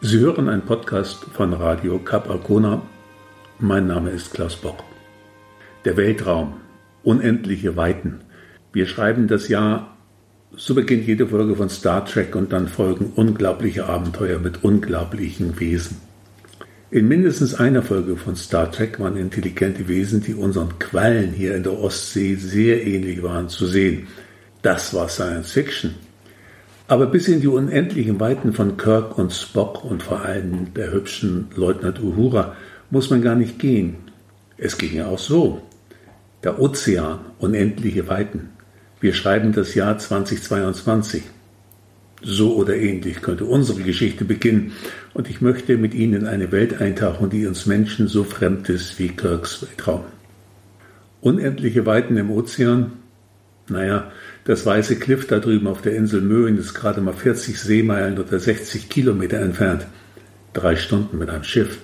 Sie hören einen Podcast von Radio Cap Arcona. Mein Name ist Klaus Bock. Der Weltraum, unendliche Weiten. Wir schreiben das Jahr, so beginnt jede Folge von Star Trek und dann folgen unglaubliche Abenteuer mit unglaublichen Wesen. In mindestens einer Folge von Star Trek waren intelligente Wesen, die unseren Quallen hier in der Ostsee sehr ähnlich waren, zu sehen. Das war Science Fiction. Aber bis in die unendlichen Weiten von Kirk und Spock und vor allem der hübschen Leutnant Uhura muss man gar nicht gehen. Es ging ja auch so. Der Ozean, unendliche Weiten. Wir schreiben das Jahr 2022. So oder ähnlich könnte unsere Geschichte beginnen und ich möchte mit Ihnen in eine Welt eintauchen, die uns Menschen so fremd ist wie Kirks Weltraum. Unendliche Weiten im Ozean, naja, das weiße Cliff da drüben auf der Insel Möhen ist gerade mal 40 Seemeilen oder 60 Kilometer entfernt. Drei Stunden mit einem Schiff.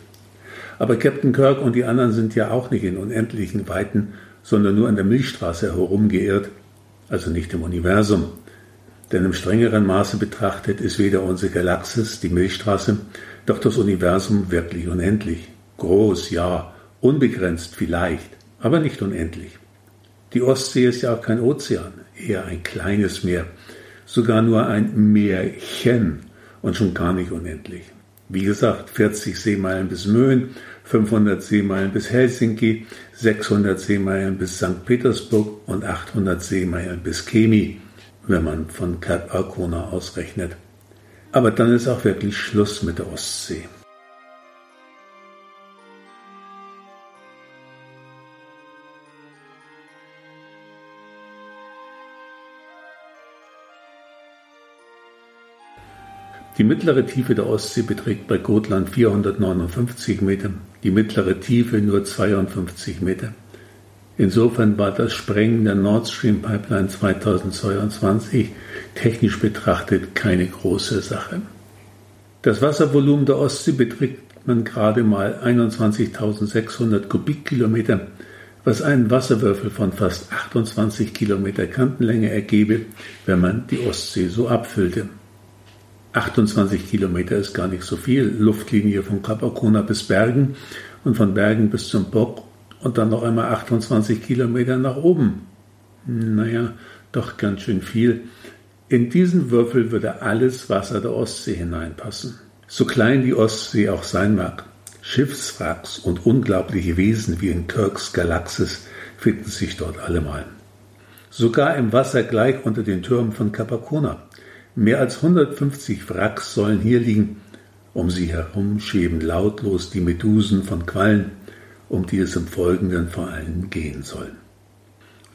Aber Captain Kirk und die anderen sind ja auch nicht in unendlichen Weiten, sondern nur an der Milchstraße herumgeirrt, also nicht im Universum. Denn im strengeren Maße betrachtet ist weder unsere Galaxis, die Milchstraße, doch das Universum wirklich unendlich. Groß, ja, unbegrenzt vielleicht, aber nicht unendlich. Die Ostsee ist ja auch kein Ozean, eher ein kleines Meer, sogar nur ein Meerchen und schon gar nicht unendlich. Wie gesagt, 40 Seemeilen bis Möhen, 500 Seemeilen bis Helsinki, 600 Seemeilen bis St. Petersburg und 800 Seemeilen bis Kemi, wenn man von Cap Arcona ausrechnet. Aber dann ist auch wirklich Schluss mit der Ostsee. Die mittlere Tiefe der Ostsee beträgt bei Gotland 459 Meter, die mittlere Tiefe nur 52 Meter. Insofern war das Sprengen der Nord Stream Pipeline 2022 technisch betrachtet keine große Sache. Das Wasservolumen der Ostsee beträgt man gerade mal 21.600 Kubikkilometer, was einen Wasserwürfel von fast 28 Kilometer Kantenlänge ergebe, wenn man die Ostsee so abfüllte. 28 Kilometer ist gar nicht so viel. Luftlinie von Kap bis Bergen und von Bergen bis zum Bock und dann noch einmal 28 Kilometer nach oben. Naja, doch ganz schön viel. In diesen Würfel würde alles Wasser der Ostsee hineinpassen. So klein die Ostsee auch sein mag. Schiffswracks und unglaubliche Wesen wie in Kirks Galaxis finden sich dort allemal. Sogar im Wasser gleich unter den Türmen von Capacona. Mehr als 150 Wracks sollen hier liegen. Um sie herum schweben lautlos die Medusen von Quallen, um die es im Folgenden vor allem gehen soll.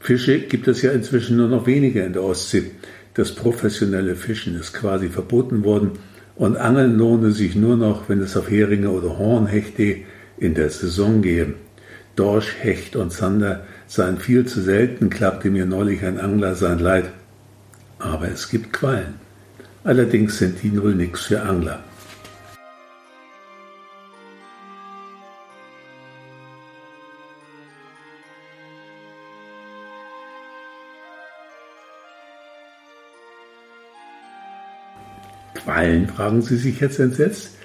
Fische gibt es ja inzwischen nur noch weniger in der Ostsee. Das professionelle Fischen ist quasi verboten worden und Angeln lohne sich nur noch, wenn es auf Heringe oder Hornhechte in der Saison gehe. Dorsch, Hecht und Zander seien viel zu selten, klagte mir neulich ein Angler sein Leid. Aber es gibt Quallen. Allerdings sind die null nix für Angler. Quallen, fragen Sie sich jetzt entsetzt.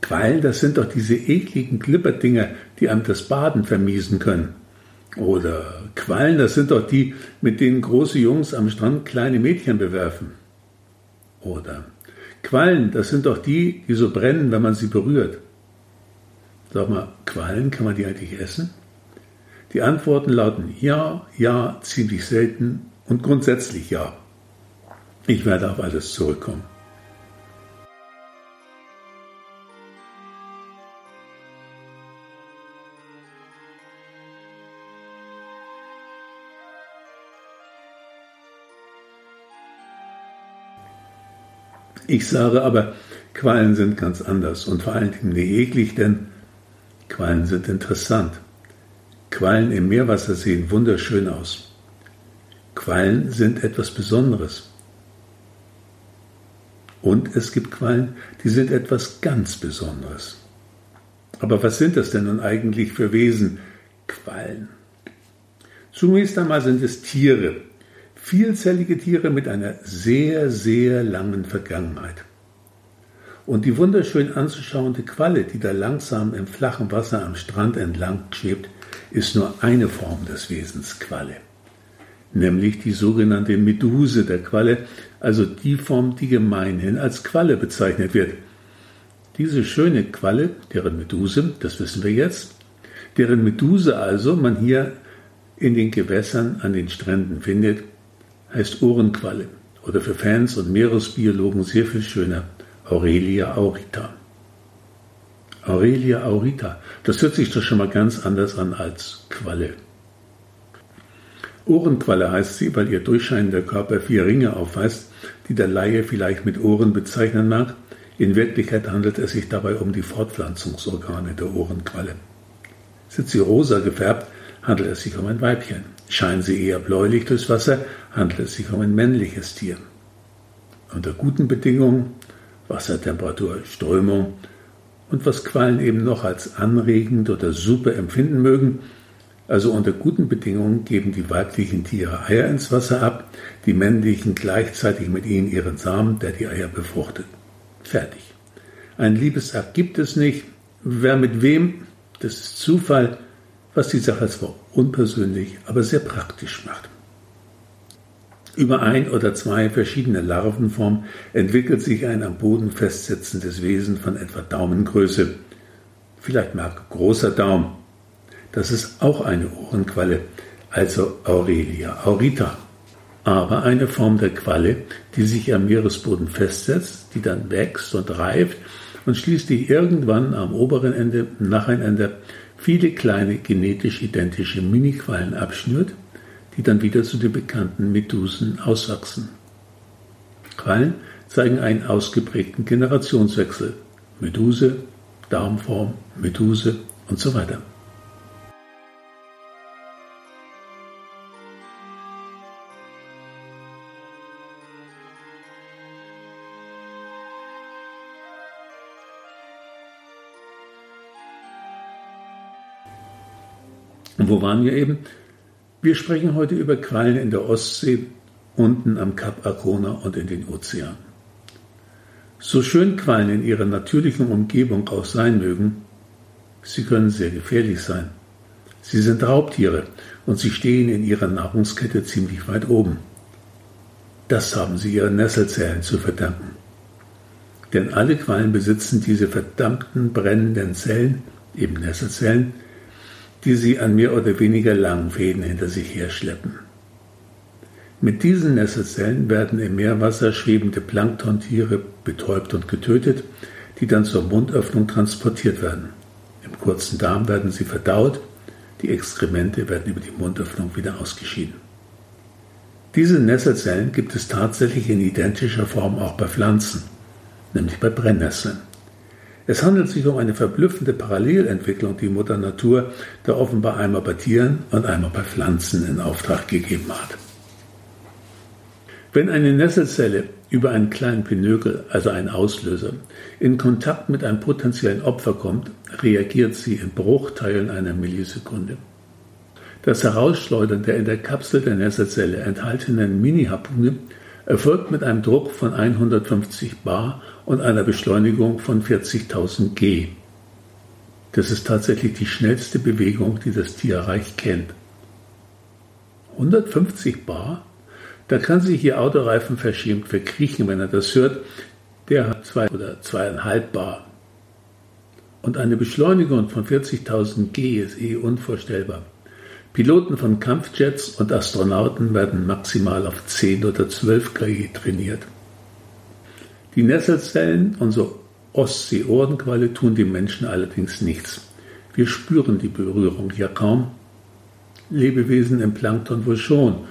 Quallen, das sind doch diese ekligen Glipperdinger, die einem das Baden vermiesen können. Oder Quallen, das sind doch die, mit denen große Jungs am Strand kleine Mädchen bewerfen. Oder Quallen, das sind doch die, die so brennen, wenn man sie berührt. Sag mal, Quallen, kann man die eigentlich essen? Die Antworten lauten ja, ja, ziemlich selten und grundsätzlich ja. Ich werde auf alles zurückkommen. Ich sage aber, Quallen sind ganz anders und vor allen Dingen nicht eklig, denn Quallen sind interessant. Quallen im Meerwasser sehen wunderschön aus. Quallen sind etwas Besonderes. Und es gibt Quallen, die sind etwas ganz Besonderes. Aber was sind das denn nun eigentlich für Wesen? Quallen. Zunächst einmal sind es Tiere, vielzellige Tiere mit einer sehr, sehr langen Vergangenheit. Und die wunderschön anzuschauende Qualle, die da langsam im flachen Wasser am Strand entlang schwebt, ist nur eine Form des Wesens Qualle, nämlich die sogenannte Meduse der Qualle, also die Form, die gemeinhin als Qualle bezeichnet wird. Diese schöne Qualle, deren Meduse, das wissen wir jetzt, deren Meduse also man hier in den Gewässern an den Stränden findet, heißt Ohrenqualle oder für Fans und Meeresbiologen sehr viel schöner Aurelia aurita. Aurelia aurita, das hört sich doch schon mal ganz anders an als Qualle. Ohrenqualle heißt sie, weil ihr durchscheinender Körper vier Ringe aufweist, die der Laie vielleicht mit Ohren bezeichnen mag. In Wirklichkeit handelt es sich dabei um die Fortpflanzungsorgane der Ohrenqualle. Sind sie rosa gefärbt, handelt es sich um ein Weibchen. Scheinen sie eher bläulich durchs Wasser, handelt es sich um ein männliches Tier. Unter guten Bedingungen, Wassertemperatur, Strömung und was Quallen eben noch als anregend oder super empfinden mögen, also unter guten Bedingungen geben die weiblichen Tiere Eier ins Wasser ab, die männlichen gleichzeitig mit ihnen ihren Samen, der die Eier befruchtet. Fertig. Ein Liebesakt gibt es nicht. Wer mit wem, das ist Zufall, was die Sache zwar unpersönlich, aber sehr praktisch macht. Über ein oder zwei verschiedene Larvenformen entwickelt sich ein am Boden festsetzendes Wesen von etwa Daumengröße. Vielleicht mag großer Daumen. Das ist auch eine Ohrenqualle, also Aurelia aurita. Aber eine Form der Qualle, die sich am Meeresboden festsetzt, die dann wächst und reift und schließlich irgendwann am oberen Ende nacheinander viele kleine genetisch identische Miniquallen abschnürt, die dann wieder zu den bekannten Medusen auswachsen. Quallen zeigen einen ausgeprägten Generationswechsel. Meduse, Darmform, Meduse und so weiter. Und wo waren wir eben? Wir sprechen heute über Quallen in der Ostsee, unten am Kap Arkona und in den Ozeanen. So schön Quallen in ihrer natürlichen Umgebung auch sein mögen, sie können sehr gefährlich sein. Sie sind Raubtiere und sie stehen in ihrer Nahrungskette ziemlich weit oben. Das haben sie ihren Nesselzellen zu verdanken. Denn alle Quallen besitzen diese verdammten brennenden Zellen, eben Nesselzellen, die sie an mehr oder weniger langen Fäden hinter sich herschleppen. Mit diesen Nesselzellen werden im Meerwasser schwebende Planktontiere betäubt und getötet, die dann zur Mundöffnung transportiert werden. Im kurzen Darm werden sie verdaut, die Exkremente werden über die Mundöffnung wieder ausgeschieden. Diese Nesselzellen gibt es tatsächlich in identischer Form auch bei Pflanzen, nämlich bei Brennnesseln. Es handelt sich um eine verblüffende Parallelentwicklung, die Mutter Natur da offenbar einmal bei Tieren und einmal bei Pflanzen in Auftrag gegeben hat. Wenn eine Nesselzelle über einen kleinen Pinökel, also einen Auslöser, in Kontakt mit einem potenziellen Opfer kommt, reagiert sie in Bruchteilen einer Millisekunde. Das Herausschleudern der in der Kapsel der Nesselzelle enthaltenen Mini-Harpune erfolgt mit einem Druck von 150 bar und einer Beschleunigung von 40.000 G. Das ist tatsächlich die schnellste Bewegung, die das Tierreich kennt. 150 bar? Da kann sich Ihr Autoreifen verschämt verkriechen, wenn er das hört. Der hat zwei oder zweieinhalb bar. Und eine Beschleunigung von 40.000 G ist eh unvorstellbar. Piloten von Kampfjets und Astronauten werden maximal auf 10 oder 12 kg trainiert. Die Nesselzellen, unsere Ostsee-Ohrenqualle, tun dem Menschen allerdings nichts. Wir spüren die Berührung ja kaum. Lebewesen im Plankton wohl schon,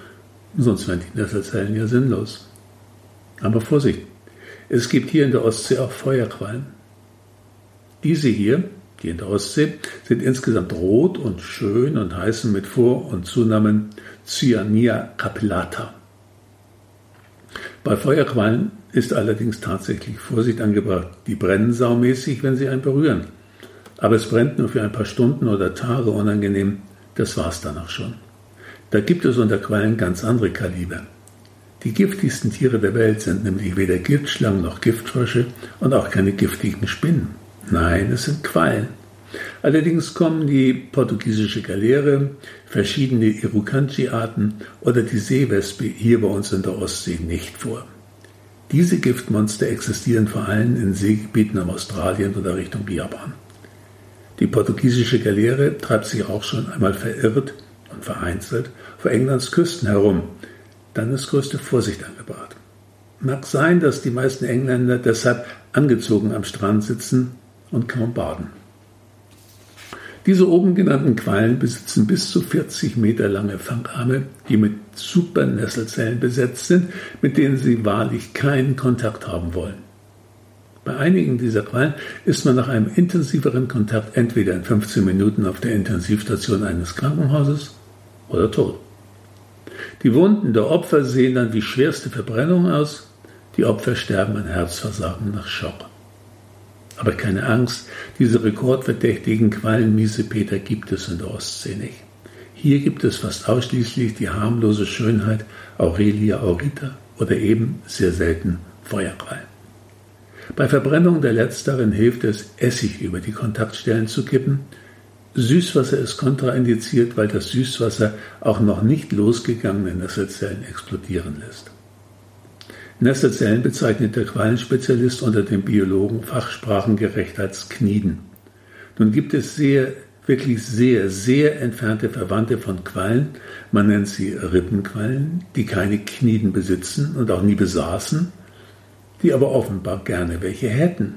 sonst wären die Nesselzellen ja sinnlos. Aber Vorsicht, es gibt hier in der Ostsee auch Feuerquallen. Diese hier, die in der Ostsee, sind insgesamt rot und schön und heißen mit Vor- und Zunamen Cyanea capillata. Bei Feuerquallen ist allerdings tatsächlich Vorsicht angebracht. Die brennen saumäßig, wenn sie einen berühren. Aber es brennt nur für ein paar Stunden oder Tage unangenehm. Das war's dann auch schon. Da gibt es unter Quallen ganz andere Kaliber. Die giftigsten Tiere der Welt sind nämlich weder Giftschlangen noch Giftfrösche und auch keine giftigen Spinnen. Nein, es sind Quallen. Allerdings kommen die portugiesische Galeere, verschiedene Irukandji-Arten oder die Seewespe hier bei uns in der Ostsee nicht vor. Diese Giftmonster existieren vor allem in Seegebieten am Australien oder Richtung Japan. Die portugiesische Galeere treibt sich auch schon einmal verirrt und vereinzelt vor Englands Küsten herum. Dann ist größte Vorsicht angebracht. Mag sein, dass die meisten Engländer deshalb angezogen am Strand sitzen und kaum baden. Diese oben genannten Quallen besitzen bis zu 40 Meter lange Fangarme, die mit Supernesselzellen besetzt sind, mit denen sie wahrlich keinen Kontakt haben wollen. Bei einigen dieser Quallen ist man nach einem intensiveren Kontakt entweder in 15 Minuten auf der Intensivstation eines Krankenhauses oder tot. Die Wunden der Opfer sehen dann wie schwerste Verbrennung aus. Die Opfer sterben an Herzversagen nach Schock. Aber keine Angst, diese rekordverdächtigen Quallenmiesepeter gibt es in der Ostsee nicht. Hier gibt es fast ausschließlich die harmlose Schönheit Aurelia aurita oder eben sehr selten Feuerquallen. Bei Verbrennung der letzteren hilft es, Essig über die Kontaktstellen zu kippen. Süßwasser ist kontraindiziert, weil das Süßwasser auch noch nicht losgegangene Nesselzellen explodieren lässt. Nesselzellen bezeichnet der Qualenspezialist unter den Biologen fachsprachengerecht als Kniden. Nun gibt es sehr, wirklich sehr, sehr entfernte Verwandte von Quallen, man nennt sie Rippenquallen, die keine Kniden besitzen und auch nie besaßen, die aber offenbar gerne welche hätten.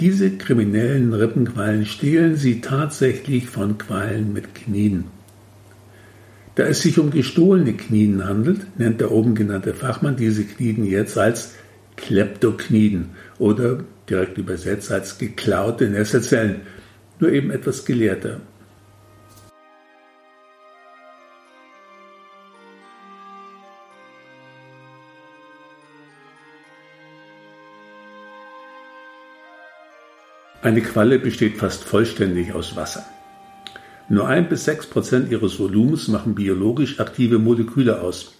Diese kriminellen Rippenquallen stehlen sie tatsächlich von Quallen mit Knien. Da es sich um gestohlene Knien handelt, nennt der oben genannte Fachmann diese Knien jetzt als Kleptokniden oder direkt übersetzt als geklaute Nesselzellen, nur eben etwas gelehrter. Eine Qualle besteht fast vollständig aus Wasser. Nur ein bis sechs Prozent ihres Volumens machen biologisch aktive Moleküle aus.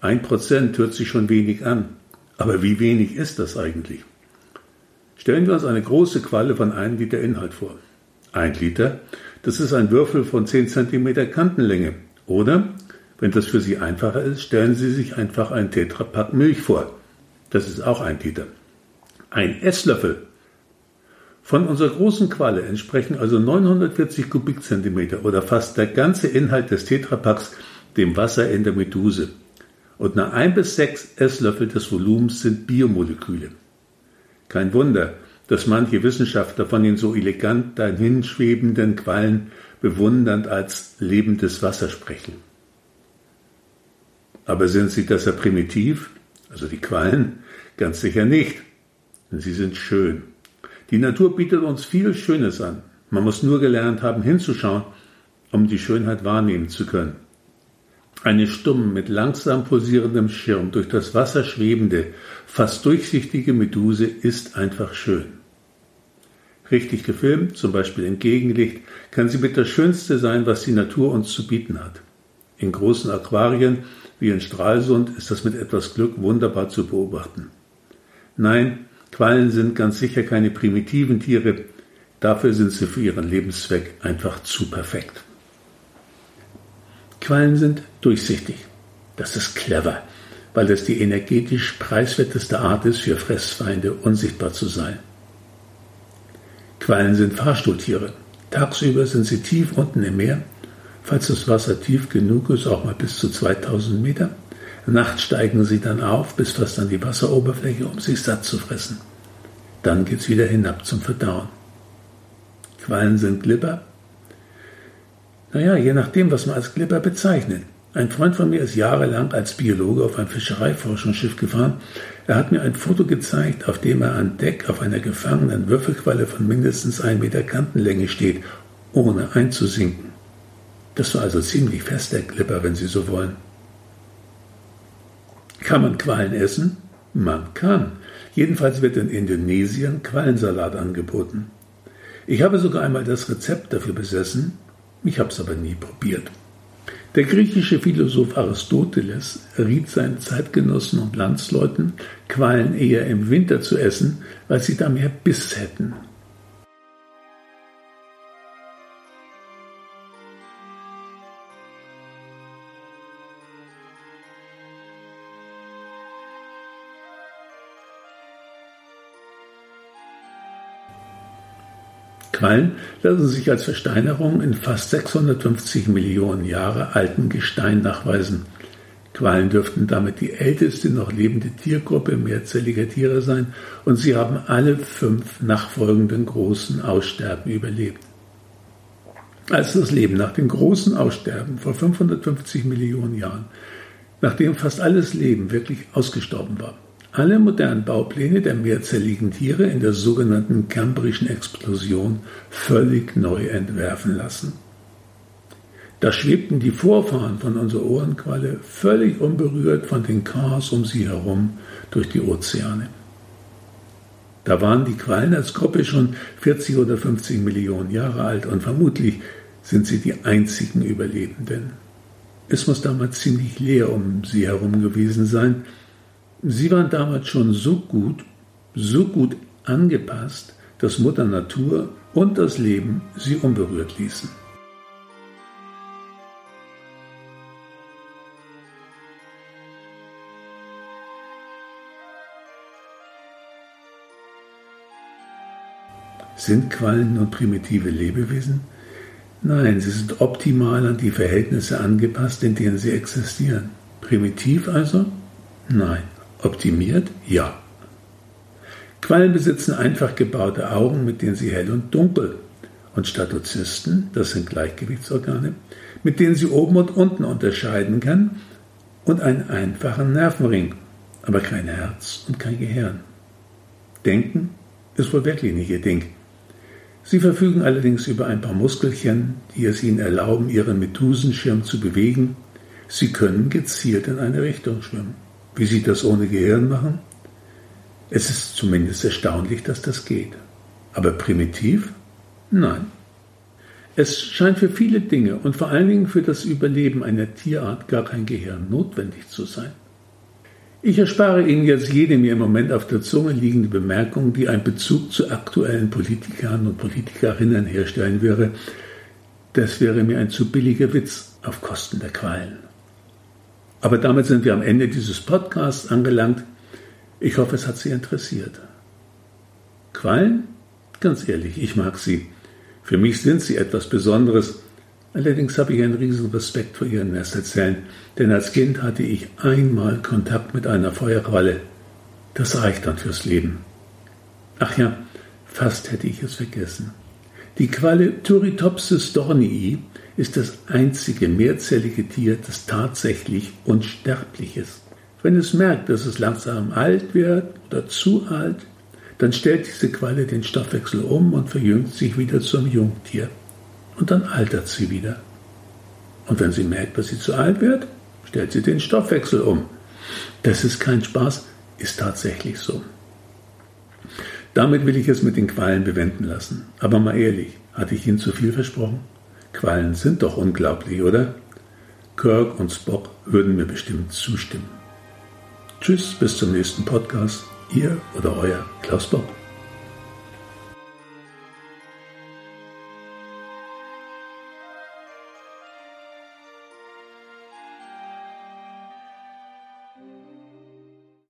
Ein Prozent hört sich schon wenig an. Aber wie wenig ist das eigentlich? Stellen wir uns eine große Qualle von einem Liter Inhalt vor. Ein Liter, das ist ein Würfel von 10 cm Kantenlänge. Oder, wenn das für Sie einfacher ist, stellen Sie sich einfach ein Tetrapack Milch vor. Das ist auch ein Liter. Ein Esslöffel von unserer großen Qualle entsprechen also 940 Kubikzentimeter oder fast der ganze Inhalt des Tetrapacks dem Wasser in der Meduse. Und nur ein bis sechs Esslöffel des Volumens sind Biomoleküle. Kein Wunder, dass manche Wissenschaftler von den so elegant dahinschwebenden Quallen bewundernd als lebendes Wasser sprechen. Aber sind sie deshalb primitiv, also die Quallen? Ganz sicher nicht. Sie sind schön. Die Natur bietet uns viel Schönes an. Man muss nur gelernt haben, hinzuschauen, um die Schönheit wahrnehmen zu können. Eine stumm mit langsam pulsierendem Schirm durch das Wasser schwebende, fast durchsichtige Meduse ist einfach schön. Richtig gefilmt, zum Beispiel im Gegenlicht, kann sie mit das Schönste sein, was die Natur uns zu bieten hat. In großen Aquarien wie in Stralsund ist das mit etwas Glück wunderbar zu beobachten. Nein, Quallen sind ganz sicher keine primitiven Tiere, dafür sind sie für ihren Lebenszweck einfach zu perfekt. Quallen sind durchsichtig. Das ist clever, weil es die energetisch preiswerteste Art ist, für Fressfeinde unsichtbar zu sein. Quallen sind Fahrstuhltiere. Tagsüber sind sie tief unten im Meer, falls das Wasser tief genug ist, auch mal bis zu 2000 Meter. Nachts steigen sie dann auf bis fast an die Wasseroberfläche, um sich satt zu fressen. Dann geht's wieder hinab zum Verdauen. Quallen sind Glipper. Naja, je nachdem, was man als Glipper bezeichnet. Ein Freund von mir ist jahrelang als Biologe auf ein Fischereiforschungsschiff gefahren. Er hat mir ein Foto gezeigt, auf dem er an Deck auf einer gefangenen Würfelqualle von mindestens 1 Meter Kantenlänge steht, ohne einzusinken. Das war also ziemlich fest der Glipper, wenn Sie so wollen. Kann man Quallen essen? Man kann. Jedenfalls wird in Indonesien Quallensalat angeboten. Ich habe sogar einmal das Rezept dafür besessen, ich habe es aber nie probiert. Der griechische Philosoph Aristoteles riet seinen Zeitgenossen und Landsleuten, Quallen eher im Winter zu essen, weil sie da mehr Biss hätten. Quallen lassen sich als Versteinerung in fast 650 Millionen Jahre alten Gestein nachweisen. Quallen dürften damit die älteste noch lebende Tiergruppe mehrzelliger Tiere sein und sie haben alle fünf nachfolgenden großen Aussterben überlebt. Als das Leben nach dem großen Aussterben vor 550 Millionen Jahren, nachdem fast alles Leben wirklich ausgestorben war, alle modernen Baupläne der mehrzelligen Tiere in der sogenannten Cambrischen Explosion völlig neu entwerfen lassen. Da schwebten die Vorfahren von unserer Ohrenqualle völlig unberührt von den Chaos um sie herum durch die Ozeane. Da waren die Quallen als Gruppe schon 40 oder 50 Millionen Jahre alt und vermutlich sind sie die einzigen Überlebenden. Es muss damals ziemlich leer um sie herum gewesen sein, Sie waren damals schon so gut, so gut angepasst, dass Mutter Natur und das Leben sie unberührt ließen. Sind Quallen nun primitive Lebewesen? Nein, sie sind optimal an die Verhältnisse angepasst, in denen sie existieren. Primitiv also? Nein. Optimiert? Ja. Quallen besitzen einfach gebaute Augen, mit denen sie hell und dunkel und Statozysten, das sind Gleichgewichtsorgane, mit denen sie oben und unten unterscheiden kann und einen einfachen Nervenring, aber kein Herz und kein Gehirn. Denken ist wohl wirklich nicht ihr Ding. Sie verfügen allerdings über ein paar Muskelchen, die es ihnen erlauben, ihren Medusenschirm zu bewegen. Sie können gezielt in eine Richtung schwimmen. Wie sie das ohne Gehirn machen? Es ist zumindest erstaunlich, dass das geht. Aber primitiv? Nein. Es scheint für viele Dinge und vor allen Dingen für das Überleben einer Tierart gar kein Gehirn notwendig zu sein. Ich erspare Ihnen jetzt jede mir im Moment auf der Zunge liegende Bemerkung, die einen Bezug zu aktuellen Politikern und Politikerinnen herstellen würde. Das wäre mir ein zu billiger Witz auf Kosten der Qualen. Aber damit sind wir am Ende dieses Podcasts angelangt. Ich hoffe, es hat Sie interessiert. Quallen? Ganz ehrlich, ich mag sie. Für mich sind sie etwas Besonderes. Allerdings habe ich einen riesen Respekt vor ihren Nesterzellen, denn als Kind hatte ich einmal Kontakt mit einer Feuerqualle. Das reicht dann fürs Leben. Ach ja, fast hätte ich es vergessen. Die Qualle Turritopsis dornii ist das einzige mehrzellige Tier, das tatsächlich unsterblich ist. Wenn es merkt, dass es langsam alt wird oder zu alt, dann stellt diese Qualle den Stoffwechsel um und verjüngt sich wieder zum Jungtier. Und dann altert sie wieder. Und wenn sie merkt, dass sie zu alt wird, stellt sie den Stoffwechsel um. Das ist kein Spaß, ist tatsächlich so. Damit will ich es mit den Quallen bewenden lassen. Aber mal ehrlich, hatte ich Ihnen zu viel versprochen? Quallen sind doch unglaublich, oder? Kirk und Spock würden mir bestimmt zustimmen. Tschüss, bis zum nächsten Podcast. Ihr oder euer Klaus Bock.